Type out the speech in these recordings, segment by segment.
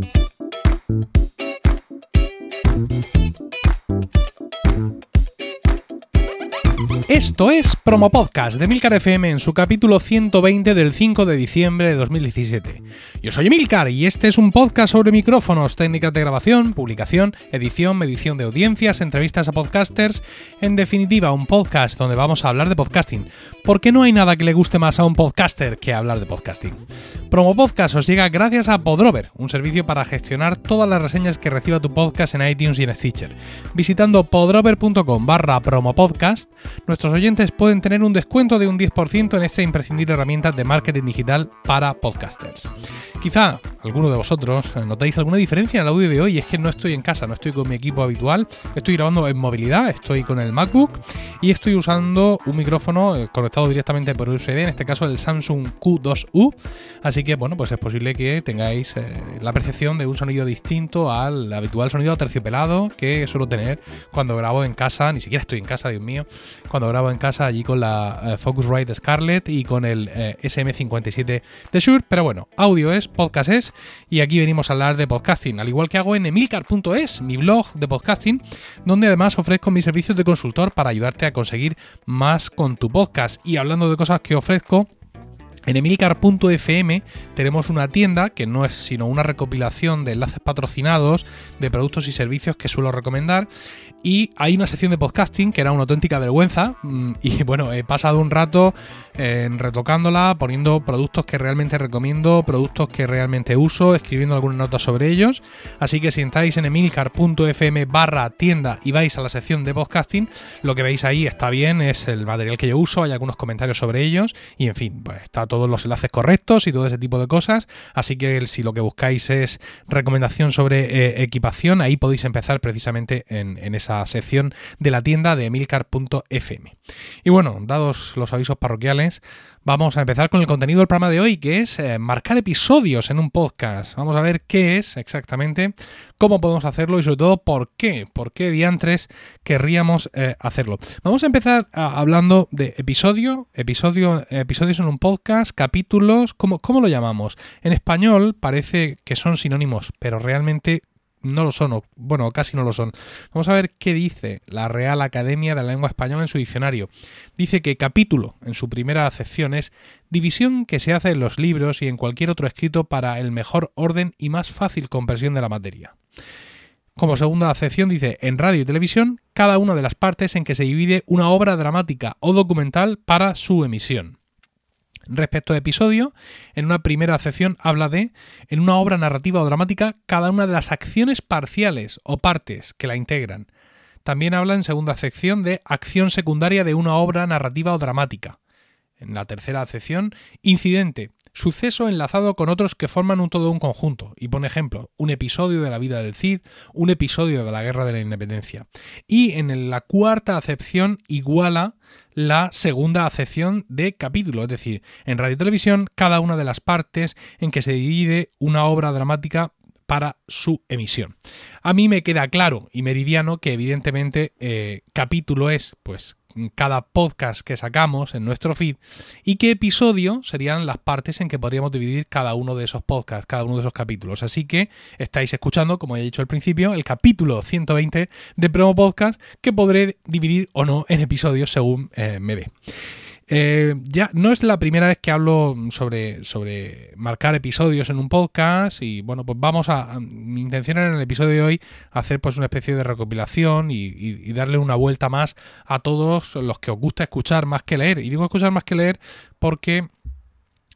Thank you. Esto es Promo Podcast de Milcar FM en su capítulo 120 del 5 de diciembre de 2017. Yo soy Emilcar y este es un podcast sobre micrófonos, técnicas de grabación, publicación, edición, medición de audiencias, entrevistas a podcasters, en definitiva un podcast donde vamos a hablar de podcasting, porque no hay nada que le guste más a un podcaster que hablar de podcasting. Promo Podcast os llega gracias a Podrover, un servicio para gestionar todas las reseñas que reciba tu podcast en iTunes y en Stitcher. Visitando podrover.com barra promopodcast, nuestros oyentes pueden tener un descuento de un 10% en esta imprescindible herramienta de marketing digital para podcasters. Quizá alguno de vosotros notáis alguna diferencia en el audio de hoy, es que no estoy en casa, no estoy con mi equipo habitual, estoy grabando en movilidad, estoy con el MacBook y estoy usando un micrófono eh, conectado directamente por USB, en este caso el Samsung Q2U, así que bueno, pues es posible que tengáis eh, la percepción de un sonido distinto al habitual sonido terciopelado que suelo tener cuando grabo en casa, ni siquiera estoy en casa, Dios mío, cuando grabo en casa allí con la eh, Focusrite Scarlett y con el eh, SM57 de Shure. Pero bueno, audio es, podcast es, y aquí venimos a hablar de podcasting, al igual que hago en emilcar.es, mi blog de podcasting, donde además ofrezco mis servicios de consultor para ayudarte a conseguir más con tu podcast. Y hablando de cosas que ofrezco, en emilcar.fm tenemos una tienda que no es sino una recopilación de enlaces patrocinados de productos y servicios que suelo recomendar y hay una sección de podcasting que era una auténtica vergüenza mm, y bueno, he pasado un rato en retocándola, poniendo productos que realmente recomiendo, productos que realmente uso, escribiendo algunas notas sobre ellos. Así que si entráis en emilcar.fm barra tienda y vais a la sección de podcasting, lo que veis ahí está bien, es el material que yo uso, hay algunos comentarios sobre ellos y en fin, pues está todos los enlaces correctos y todo ese tipo de cosas. Así que si lo que buscáis es recomendación sobre eh, equipación, ahí podéis empezar precisamente en, en esa sección de la tienda de emilcar.fm. Y bueno, dados los avisos parroquiales, vamos a empezar con el contenido del programa de hoy, que es eh, marcar episodios en un podcast. Vamos a ver qué es exactamente, cómo podemos hacerlo y sobre todo por qué, por qué diantres querríamos eh, hacerlo. Vamos a empezar hablando de episodio, episodio, episodios en un podcast, capítulos, ¿cómo, ¿cómo lo llamamos? En español parece que son sinónimos, pero realmente no lo son, o, bueno, casi no lo son. Vamos a ver qué dice la Real Academia de la Lengua Española en su diccionario. Dice que capítulo, en su primera acepción, es división que se hace en los libros y en cualquier otro escrito para el mejor orden y más fácil comprensión de la materia. Como segunda acepción dice, en radio y televisión, cada una de las partes en que se divide una obra dramática o documental para su emisión. Respecto a episodio, en una primera acepción habla de, en una obra narrativa o dramática, cada una de las acciones parciales o partes que la integran. También habla en segunda acepción de acción secundaria de una obra narrativa o dramática. En la tercera acepción, incidente, suceso enlazado con otros que forman un todo un conjunto. Y pone ejemplo, un episodio de la vida del Cid, un episodio de la Guerra de la Independencia. Y en la cuarta acepción iguala la segunda acepción de capítulo, es decir, en radio y televisión, cada una de las partes en que se divide una obra dramática para su emisión. A mí me queda claro y meridiano que evidentemente eh, capítulo es pues cada podcast que sacamos en nuestro feed y qué episodio serían las partes en que podríamos dividir cada uno de esos podcasts, cada uno de esos capítulos. Así que estáis escuchando, como he dicho al principio, el capítulo 120 de Promo Podcast que podré dividir o no en episodios según eh, me dé. Eh, ya no es la primera vez que hablo sobre, sobre marcar episodios en un podcast y bueno, pues vamos a, mi intención era en el episodio de hoy hacer pues una especie de recopilación y, darle una vuelta más a todos los que os gusta escuchar más que leer. Y digo escuchar más que leer porque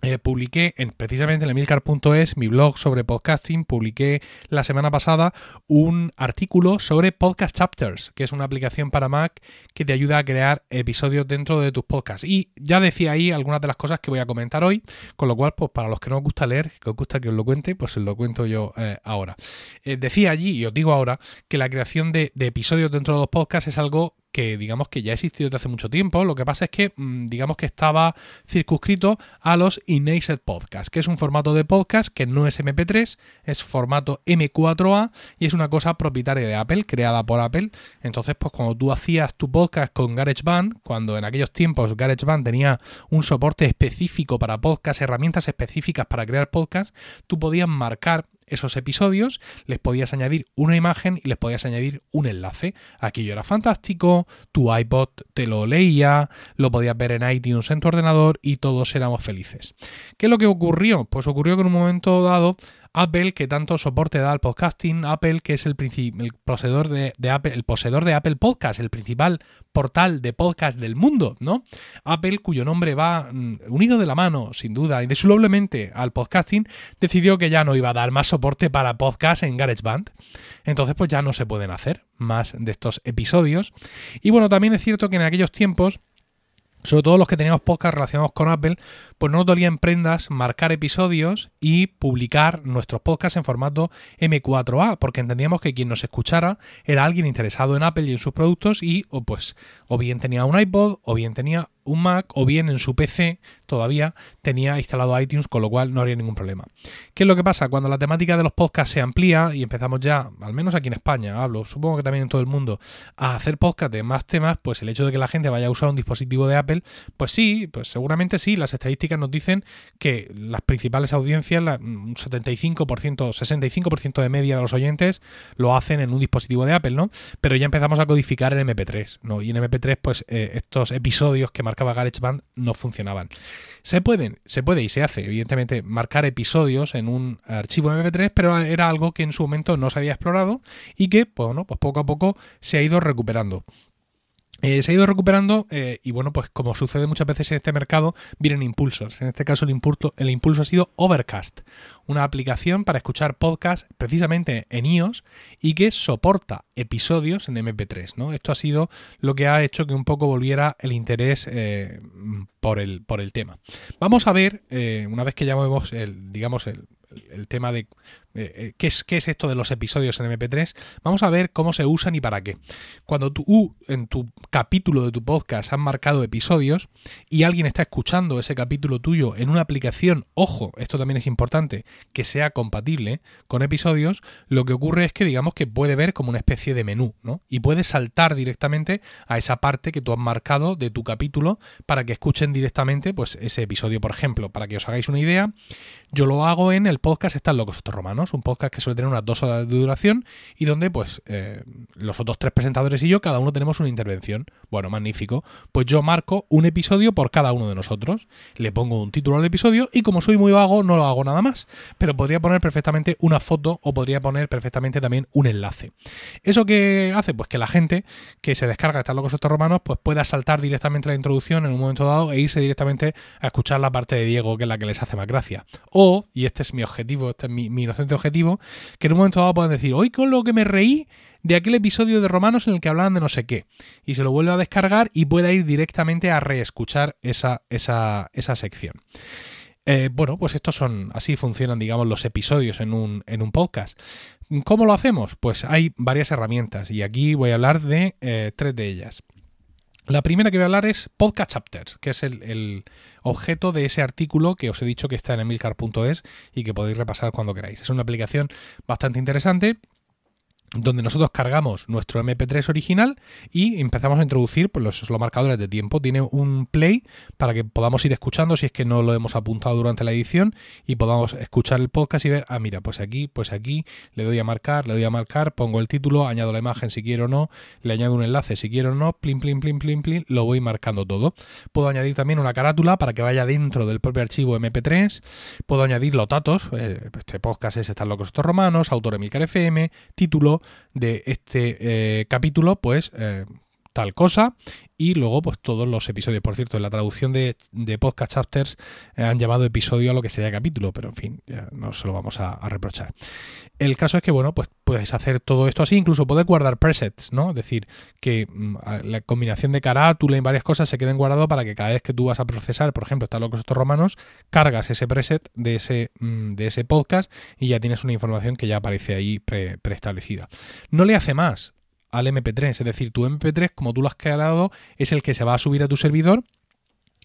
eh, publiqué en, precisamente en emilcar.es, mi blog sobre podcasting, publiqué la semana pasada un artículo sobre Podcast Chapters, que es una aplicación para Mac que te ayuda a crear episodios dentro de tus podcasts. Y ya decía ahí algunas de las cosas que voy a comentar hoy, con lo cual, pues para los que no os gusta leer, que os gusta que os lo cuente, pues os lo cuento yo eh, ahora. Eh, decía allí, y os digo ahora, que la creación de, de episodios dentro de los podcasts es algo que digamos que ya ha existido desde hace mucho tiempo. Lo que pasa es que mm, digamos que estaba circunscrito a los Innaced Podcasts, que es un formato de podcast que no es MP3, es formato M4A y es una cosa propietaria de Apple, creada por Apple. Entonces, pues cuando tú hacías tu podcast con GarageBand, cuando en aquellos tiempos GarageBand tenía un soporte específico para podcast, herramientas específicas para crear podcast, tú podías marcar esos episodios, les podías añadir una imagen y les podías añadir un enlace. Aquello era fantástico, tu iPod te lo leía, lo podías ver en iTunes en tu ordenador y todos éramos felices. ¿Qué es lo que ocurrió? Pues ocurrió que en un momento dado Apple, que tanto soporte da al podcasting, Apple, que es el, el poseedor de, Apple, el poseedor de Apple Podcast, el principal portal de podcast del mundo, ¿no? Apple, cuyo nombre va mm, unido de la mano, sin duda, indissolublemente al podcasting, decidió que ya no iba a dar más soporte para podcast en GarageBand. Entonces, pues ya no se pueden hacer más de estos episodios. Y bueno, también es cierto que en aquellos tiempos sobre todo los que teníamos podcast relacionados con Apple, pues no nos dolía en prendas marcar episodios y publicar nuestros podcasts en formato M4A, porque entendíamos que quien nos escuchara era alguien interesado en Apple y en sus productos y o pues o bien tenía un iPod o bien tenía un Mac o bien en su PC todavía tenía instalado iTunes, con lo cual no habría ningún problema. ¿Qué es lo que pasa? Cuando la temática de los podcasts se amplía y empezamos ya, al menos aquí en España, hablo, supongo que también en todo el mundo, a hacer podcast de más temas, pues el hecho de que la gente vaya a usar un dispositivo de Apple, pues sí, pues seguramente sí, las estadísticas nos dicen que las principales audiencias, un 75%, 65% de media de los oyentes lo hacen en un dispositivo de Apple, ¿no? Pero ya empezamos a codificar en MP3, ¿no? Y en MP3, pues eh, estos episodios que marcaba GarageBand no funcionaban. Se pueden, se puede y se hace, evidentemente, marcar episodios en un archivo MP3, pero era algo que en su momento no se había explorado y que, bueno, pues poco a poco se ha ido recuperando. Eh, se ha ido recuperando eh, y bueno, pues como sucede muchas veces en este mercado, vienen impulsos. En este caso el impulso, el impulso ha sido Overcast, una aplicación para escuchar podcasts precisamente en iOS y que soporta episodios en MP3. ¿no? Esto ha sido lo que ha hecho que un poco volviera el interés eh, por, el, por el tema. Vamos a ver, una vez que ya vemos el, digamos, el, el tema de eh, eh, ¿qué, es, ¿qué es esto de los episodios en MP3, vamos a ver cómo se usan y para qué. Cuando tú en tu capítulo de tu podcast has marcado episodios y alguien está escuchando ese capítulo tuyo en una aplicación, ojo, esto también es importante, que sea compatible con episodios, lo que ocurre es que digamos que puede ver como una especie de menú, ¿no? Y puede saltar directamente a esa parte que tú has marcado de tu capítulo para que escuchen directamente pues ese episodio, por ejemplo, para que os hagáis una idea, yo lo hago en el podcast Están locos estos romanos, un podcast que suele tener unas dos horas de duración y donde pues eh, los otros tres presentadores y yo cada uno tenemos una intervención. Bueno, magnífico. Pues yo marco un episodio por cada uno de nosotros, le pongo un título al episodio y como soy muy vago no lo hago nada más, pero podría poner perfectamente una foto o podría poner perfectamente también un enlace. ¿Eso qué hace? Pues que la gente que se descarga Están locos estos romanos pues pueda saltar directamente la introducción en un momento dado e irse directamente a escuchar la parte de Diego que es la que les hace más gracia. O y este es mi objetivo, este es mi, inocente objetivo, que en un momento dado puedan decir, hoy con lo que me reí de aquel episodio de Romanos en el que hablaban de no sé qué, y se lo vuelve a descargar y pueda ir directamente a reescuchar esa, esa, esa sección. Eh, bueno, pues estos son, así funcionan, digamos, los episodios en un, en un podcast. ¿Cómo lo hacemos? Pues hay varias herramientas y aquí voy a hablar de eh, tres de ellas. La primera que voy a hablar es Podcast Chapters, que es el, objeto de ese artículo que os he dicho que está en emilcar.es y que podéis repasar cuando queráis. Es una aplicación bastante interesante donde nosotros cargamos nuestro MP3 original y empezamos a introducir pues, los, marcadores de tiempo. Tiene un play para que podamos ir escuchando si es que no lo hemos apuntado durante la edición y podamos escuchar el podcast y ver, ah, mira, pues aquí, pues aquí, le doy a marcar, le doy a marcar, pongo el título, añado la imagen si quiero o no, le añado un enlace si quiero o no, plin, plin, plin, plin, plin, lo voy marcando todo. Puedo añadir también una carátula para que vaya dentro del propio archivo MP3. Puedo añadir los datos, eh, este podcast es Están locos estos romanos, autor Emilcar FM, título, de este eh, capítulo, pues eh, tal cosa y luego pues todos los episodios. Por cierto, en la traducción de, podcast chapters eh, han llamado episodio a lo que sería capítulo, pero en fin, ya no se lo vamos a, reprochar. El caso es que, bueno, pues puedes hacer todo esto así, incluso puedes guardar presets, ¿no? Es decir, que mm, la combinación de carátula y varias cosas se queden guardados para que cada vez que tú vas a procesar, por ejemplo, está locos estos romanos, cargas ese preset de ese, mm, de ese podcast y ya tienes una información que ya aparece ahí preestablecida. no le hace más al MP3. Es decir, tu MP3, como tú lo has creado, es el que se va a subir a tu servidor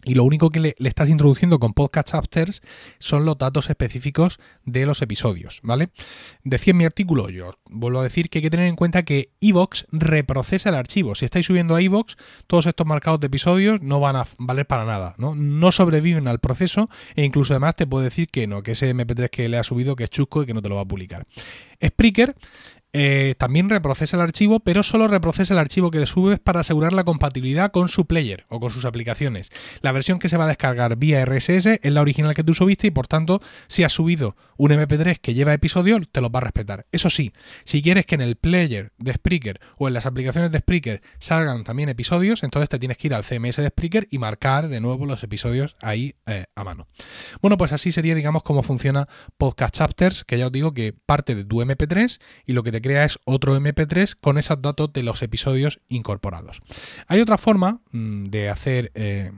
y lo único que le, estás introduciendo con Podcast Chapters son los datos específicos de los episodios, ¿vale? Decía en mi artículo, yo vuelvo a decir que hay que tener en cuenta que Evox reprocesa el archivo. Si estáis subiendo a Evox, todos estos marcados de episodios no van a valer para nada, ¿no? No sobreviven al proceso e incluso además te puedo decir que no, que ese MP3 que le ha subido que es chusco y que no te lo va a publicar. Spreaker eh, también reprocesa el archivo, pero solo reprocesa el archivo que subes para asegurar la compatibilidad con su player o con sus aplicaciones. La versión que se va a descargar vía RSS es la original que tú subiste y por tanto, si has subido un MP3 que lleva episodios, te lo va a respetar. Eso sí, si quieres que en el player de Spreaker o en las aplicaciones de Spreaker salgan también episodios, entonces te tienes que ir al CMS de Spreaker y marcar de nuevo los episodios ahí eh, a mano. Bueno, pues así sería, digamos, cómo funciona Podcast Chapters, que ya os digo que parte de tu MP3 y lo que te crea es otro MP3 con esos datos de los episodios incorporados. Hay otra forma mm, de hacer... Eh,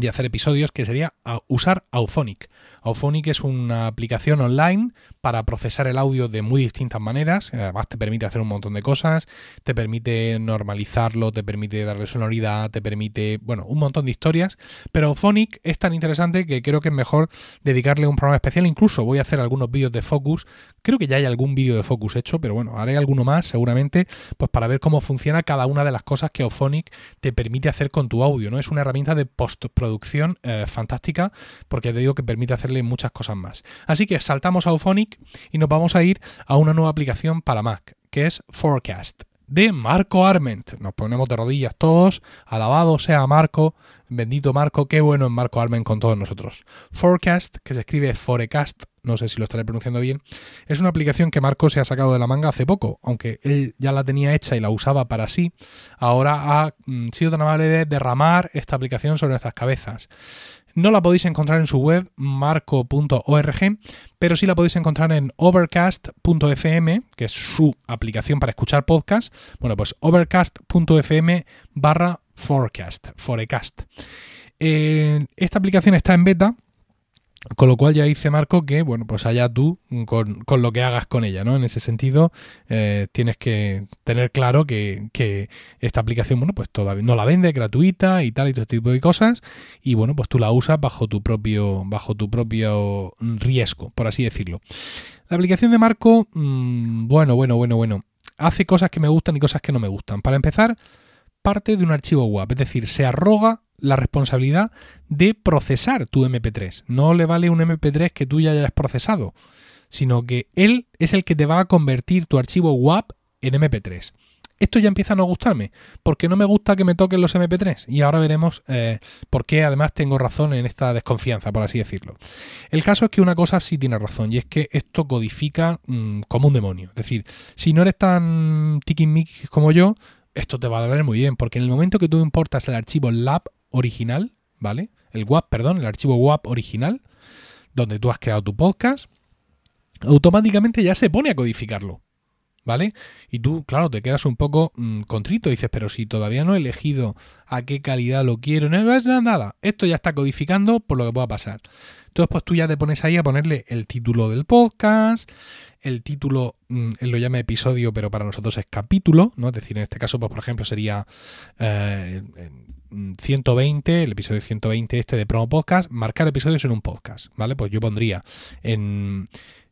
de hacer episodios que sería usar Auphonic. Auphonic es una aplicación online para procesar el audio de muy distintas maneras. Además te permite hacer un montón de cosas, te permite normalizarlo, te permite darle sonoridad, te permite, bueno, un montón de historias. Pero Auphonic es tan interesante que creo que es mejor dedicarle un programa especial. Incluso voy a hacer algunos vídeos de Focus. Creo que ya hay algún vídeo de Focus hecho, pero bueno, haré alguno más seguramente, pues para ver cómo funciona cada una de las cosas que Auphonic te permite hacer con tu audio. ¿no? Es una herramienta de postproducción eh, fantástica porque te digo que permite hacerle muchas cosas más. Así que saltamos a Auphonic y nos vamos a ir a una nueva aplicación para Mac, que es Forecast de Marco Arment. Nos ponemos de rodillas todos, alabado sea Marco, bendito Marco, qué bueno es Marco Arment con todos nosotros. Forecast, que se escribe Forecast, no sé si lo estaré pronunciando bien, es una aplicación que Marco se ha sacado de la manga hace poco, aunque él ya la tenía hecha y la usaba para sí, ahora ha mm, sido tan amable de derramar esta aplicación sobre nuestras cabezas. No la podéis encontrar en su web marco.org, pero sí la podéis encontrar en overcast.fm, que es su aplicación para escuchar podcast. Bueno, pues overcast.fm barra forecast, forecast. Eh, esta aplicación está en beta con lo cual ya dice Marco que, bueno, pues allá tú con, lo que hagas con ella, ¿no? En ese sentido, eh, tienes que tener claro que, esta aplicación, bueno, pues todavía no la vende, gratuita y tal, y todo este tipo de cosas. Y bueno, pues tú la usas bajo tu propio, bajo tu propio riesgo, por así decirlo. La aplicación de Marco, mm, bueno, bueno, bueno, bueno. Hace cosas que me gustan y cosas que no me gustan. Para empezar, parte de un archivo WAP, es decir, se arroga la responsabilidad de procesar tu MP3. No le vale un MP3 que tú ya hayas procesado, sino que él es el que te va a convertir tu archivo WAP en MP3. Esto ya empieza a no gustarme, porque no me gusta que me toquen los MP3. Y ahora veremos eh, por qué además tengo razón en esta desconfianza, por así decirlo. El caso es que una cosa sí tiene razón, y es que esto codifica mm, como un demonio. Es decir, si no eres tan tiquismiquis como yo, esto te va a valer muy bien, porque en el momento que tú importas el archivo lab original, ¿vale? El WAP, perdón, el archivo WAP original, donde tú has creado tu podcast, automáticamente ya se pone a codificarlo. ¿Vale? Y tú, claro, te quedas un poco mm, contrito. Dices, pero si todavía no he elegido a qué calidad lo quiero, no es nada. Esto ya está codificando por lo que pueda pasar. Entonces, pues tú ya te pones ahí a ponerle el título del podcast, el título, mm, él lo llama episodio, pero para nosotros es capítulo, ¿no? Es decir, en este caso, pues por ejemplo, sería eh, 120, el episodio 120 este de Promo Podcast, marcar episodios en un podcast, ¿vale? Pues yo pondría en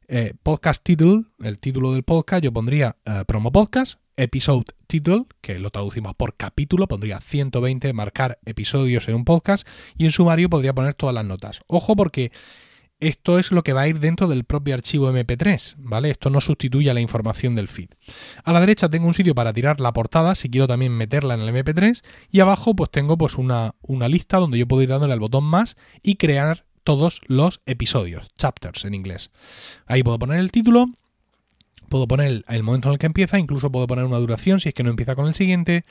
eh, podcast title, el título del podcast, yo pondría eh, Promo Podcast, episode title, que lo traducimos por capítulo, pondría 120, marcar episodios en un podcast y en sumario podría poner todas las notas. Ojo porque esto es lo que va a ir dentro del propio archivo MP3, ¿vale? Esto no sustituye a la información del feed. A la derecha tengo un sitio para tirar la portada, si quiero también meterla en el MP3, y abajo pues tengo pues una, una lista donde yo puedo ir dándole al botón más y crear todos los episodios, chapters en inglés. Ahí puedo poner el título, Puedo poner el, momento en el que empieza, incluso puedo poner una duración si es que no empieza con el siguiente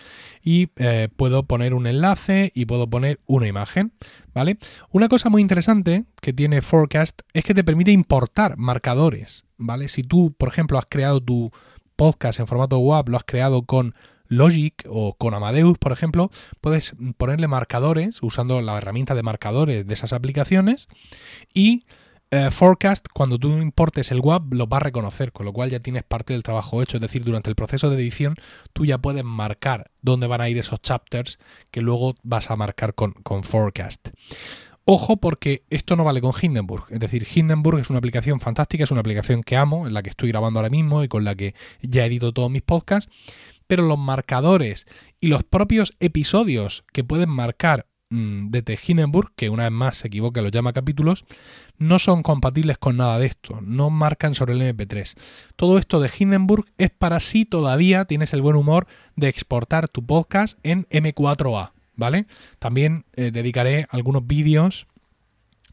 y eh, puedo poner un enlace y puedo poner una imagen, ¿vale? Una cosa muy interesante que tiene Forecast es que te permite importar marcadores, ¿vale? Si tú, por ejemplo, has creado tu podcast en formato web, lo has creado con Logic o con Amadeus, por ejemplo, puedes ponerle marcadores usando la herramienta de marcadores de esas aplicaciones y eh, Forecast, cuando tú importes el WAP, lo va a reconocer, con lo cual ya tienes parte del trabajo hecho. Es decir, durante el proceso de edición, tú ya puedes marcar dónde van a ir esos chapters que luego vas a marcar con, con Forecast. Ojo porque esto no vale con Hindenburg. Es decir, Hindenburg es una aplicación fantástica, es una aplicación que amo, en la que estoy grabando ahora mismo y con la que ya edito todos mis podcasts. Pero los marcadores y los propios episodios que pueden marcar mm, desde Hindenburg, que una vez más se equivoca, lo llama capítulos, no son compatibles con nada de esto, no marcan sobre el MP3. Todo esto de Hindenburg es para si todavía tienes el buen humor de exportar tu podcast en M4A. ¿vale? También eh, dedicaré algunos vídeos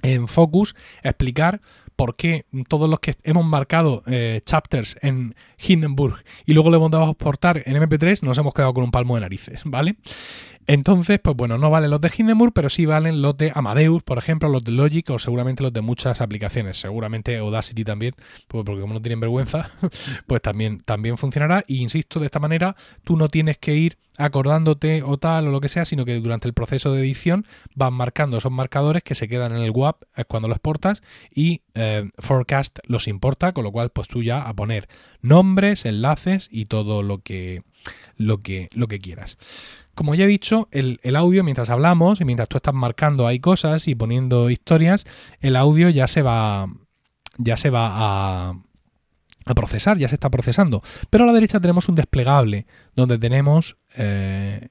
en Focus a explicar por qué todos los que hemos marcado eh, chapters en Hindenburg y luego le dado a exportar en MP3 nos hemos quedado con un palmo de narices, ¿vale? Entonces, pues bueno, no valen los de Hindenburg, pero sí valen los de Amadeus, por ejemplo, los de Logic o seguramente los de muchas aplicaciones. Seguramente Audacity también, pues porque como no tienen vergüenza, pues también, también funcionará. Y insisto, de esta manera tú no tienes que ir acordándote o tal o lo que sea, sino que durante el proceso de edición van marcando esos marcadores que se quedan en el WAP cuando lo exportas y eh, Forecast los importa, con lo cual pues tú ya a poner nombres, enlaces y todo lo que, lo que, lo que quieras. Como ya he dicho, el, audio, mientras hablamos y mientras tú estás marcando ahí cosas y poniendo historias, el audio ya se va. ya se va a, a procesar, ya se está procesando. Pero a la derecha tenemos un desplegable donde tenemos eh,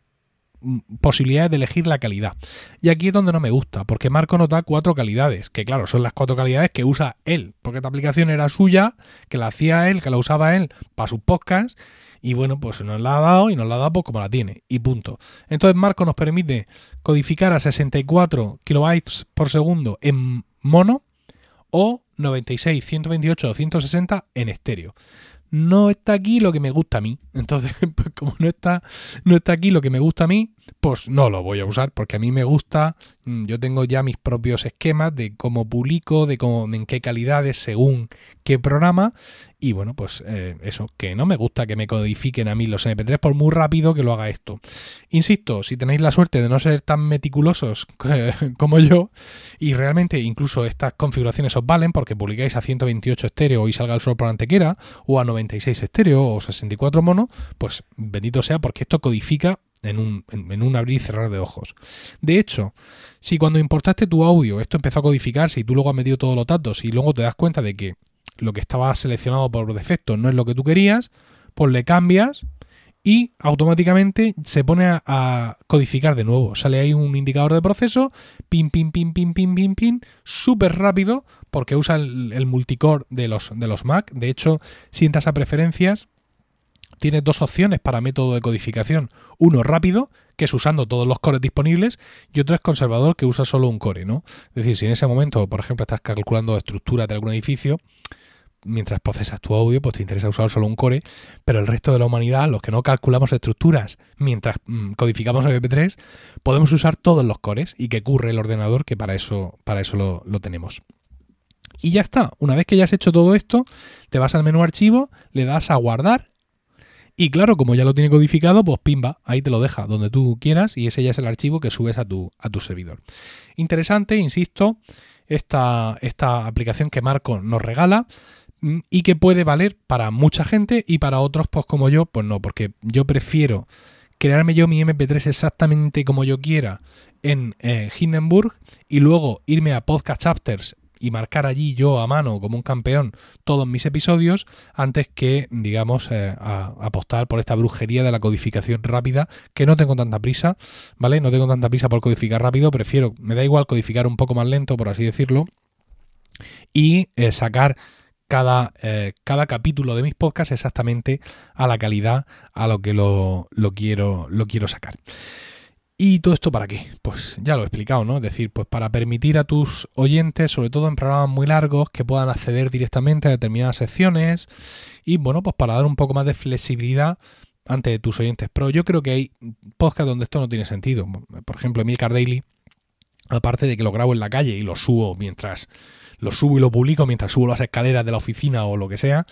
posibilidades de elegir la calidad. Y aquí es donde no me gusta, porque Marco nos da cuatro calidades, que claro, son las cuatro calidades que usa él, porque esta aplicación era suya, que la hacía él, que la usaba él para sus podcasts y bueno, pues nos la ha dado y nos la ha dado pues como la tiene. Y punto. Entonces Marco nos permite codificar a 64 kilobytes por segundo en mono o 96, 128 o 160 en estéreo no está aquí lo que me gusta a mí. Entonces, pues como no está, no está aquí lo que me gusta a mí, pues no lo voy a usar porque a mí me gusta, mm, yo tengo ya mis propios esquemas de cómo publico, de cómo, en qué calidades, según qué programa. Y bueno, pues eh, eso, que no me gusta que me codifiquen a mí los MP3 por muy rápido que lo haga esto. Insisto, si tenéis la suerte de no ser tan meticulosos como yo, y realmente incluso estas configuraciones os valen porque publicáis a 128 estéreo y salga el sol por antequera, o a 96 estéreo o 64 mono, pues bendito sea porque esto codifica en un, en, un, abrir y cerrar de ojos. De hecho, si cuando importaste tu audio esto empezó a codificarse y tú luego has metido todos los datos y luego te das cuenta de que lo que estaba seleccionado por defecto no es lo que tú querías, pues le cambias y automáticamente se pone a, codificar de nuevo. Sale ahí un indicador de proceso, pin, pin, pin, pin, pin, pin, pin, súper rápido porque usa el, el, multicore de los, de los Mac. De hecho, si entras a preferencias, tienes dos opciones para método de codificación. Uno rápido, que es usando todos los cores disponibles, y otro es conservador, que usa solo un core, ¿no? Es decir, si en ese momento, por ejemplo, estás calculando estructura de algún edificio, mientras procesas tu audio, pues te interesa usar solo un core, pero el resto de la humanidad, los que no calculamos estructuras mientras mm, codificamos el MP3, podemos usar todos los cores y que curre el ordenador, que para eso, para eso lo, lo tenemos. Y ya está. Una vez que ya has hecho todo esto, te vas al menú archivo, le das a guardar y claro, como ya lo tiene codificado, pues pimba, ahí te lo deja donde tú quieras y ese ya es el archivo que subes a tu, a tu servidor. Interesante, insisto, esta, esta aplicación que Marco nos regala mm, y que puede valer para mucha gente y para otros, pues como yo, pues no, porque yo prefiero crearme yo mi MP3 exactamente como yo quiera en eh, Hindenburg y luego irme a Podcast Chapters y marcar allí yo a mano como un campeón todos mis episodios antes que, digamos, eh, apostar por esta brujería de la codificación rápida, que no tengo tanta prisa, ¿vale? No tengo tanta prisa por codificar rápido, prefiero, me da igual codificar un poco más lento, por así decirlo, y eh, sacar cada, eh, cada, capítulo de mis podcasts exactamente a la calidad a lo que lo, lo, quiero, lo quiero sacar. ¿Y todo esto para qué? Pues ya lo he explicado, ¿no? Es decir, pues para permitir a tus oyentes, sobre todo en programas muy largos, que puedan acceder directamente a determinadas secciones y, bueno, pues para dar un poco más de flexibilidad ante tus oyentes. Pero yo creo que hay podcasts donde esto no tiene sentido. Por ejemplo, Emilcar Daily, aparte de que lo grabo en la calle y lo subo mientras lo subo y lo publico mientras subo las escaleras de la oficina o lo que sea,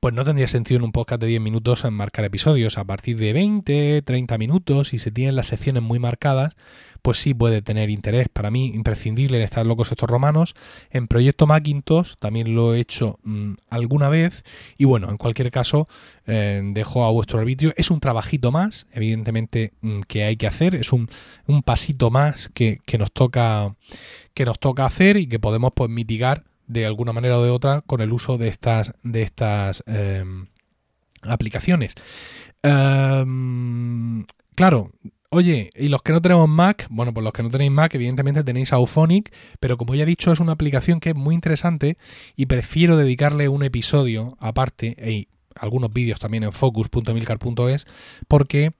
pues no tendría sentido en un podcast de 10 minutos marcar episodios. A partir de 20, 30 minutos, y se tienen las secciones muy marcadas, pues sí puede tener interés. Para mí, imprescindible en estar locos estos romanos. En Proyecto Macintosh también lo he hecho mm, alguna vez. Y bueno, en cualquier caso, eh, dejo a vuestro arbitrio. Es un trabajito más, evidentemente, mm, que hay que hacer. Es un, pasito más que, nos toca, que nos toca hacer y que podemos pues, mitigar de alguna manera o de otra con el uso de estas, de estas em, aplicaciones. Em, claro, Oye, y los que no tenemos Mac, bueno, pues los que no tenéis Mac, evidentemente tenéis Auphonic, pero como ya he dicho, es una aplicación que es muy interesante y prefiero dedicarle un episodio aparte, y algunos vídeos también en focus.milcar.es, porque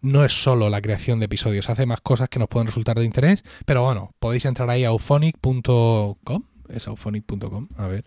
no es solo la creación de episodios, hace más cosas que nos pueden resultar de interés, pero bueno, podéis entrar ahí a auphonic.com, es auphonic.com, a ver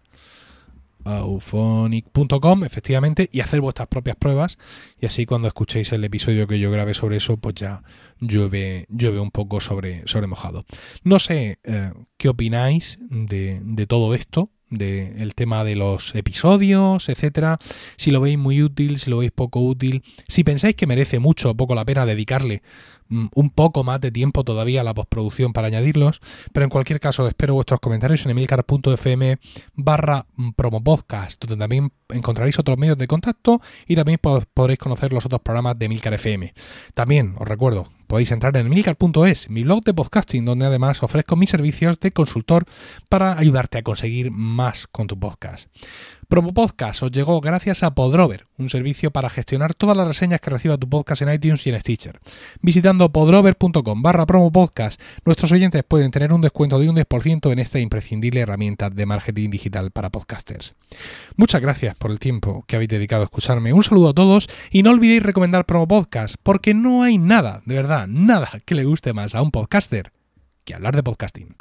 auphonic.com, efectivamente, y hacer vuestras propias pruebas. Y así cuando escuchéis el episodio que yo grabé sobre eso, pues ya llueve, llueve un poco sobre, sobre mojado. No sé eh, qué opináis de, de todo esto del tema de los episodios, etcétera. Si lo veis muy útil, si lo veis poco útil, si pensáis que merece mucho o poco la pena dedicarle Mm, un poco más de tiempo todavía a la postproducción para añadirlos, pero en cualquier caso espero vuestros comentarios en emilcar.fm barra promopodcast, donde también encontraréis otros medios de contacto y también podréis conocer los otros programas de Emilcar FM. También os recuerdo, podéis entrar en emilcar.es, mi blog de podcasting, donde además ofrezco mis servicios de consultor para ayudarte a conseguir más con tu podcast. Promo Podcast os llegó gracias a Podrover, un servicio para gestionar todas las reseñas que reciba tu podcast en iTunes y en Stitcher. Visitando podrover.com barra promo podcast, nuestros oyentes pueden tener un descuento de un 10% en esta imprescindible herramienta de marketing digital para podcasters. Muchas gracias por el tiempo que habéis dedicado a escucharme. Un saludo a todos y no olvidéis recomendar Promo Podcast, porque no hay nada, de verdad, nada que le guste más a un podcaster que hablar de podcasting.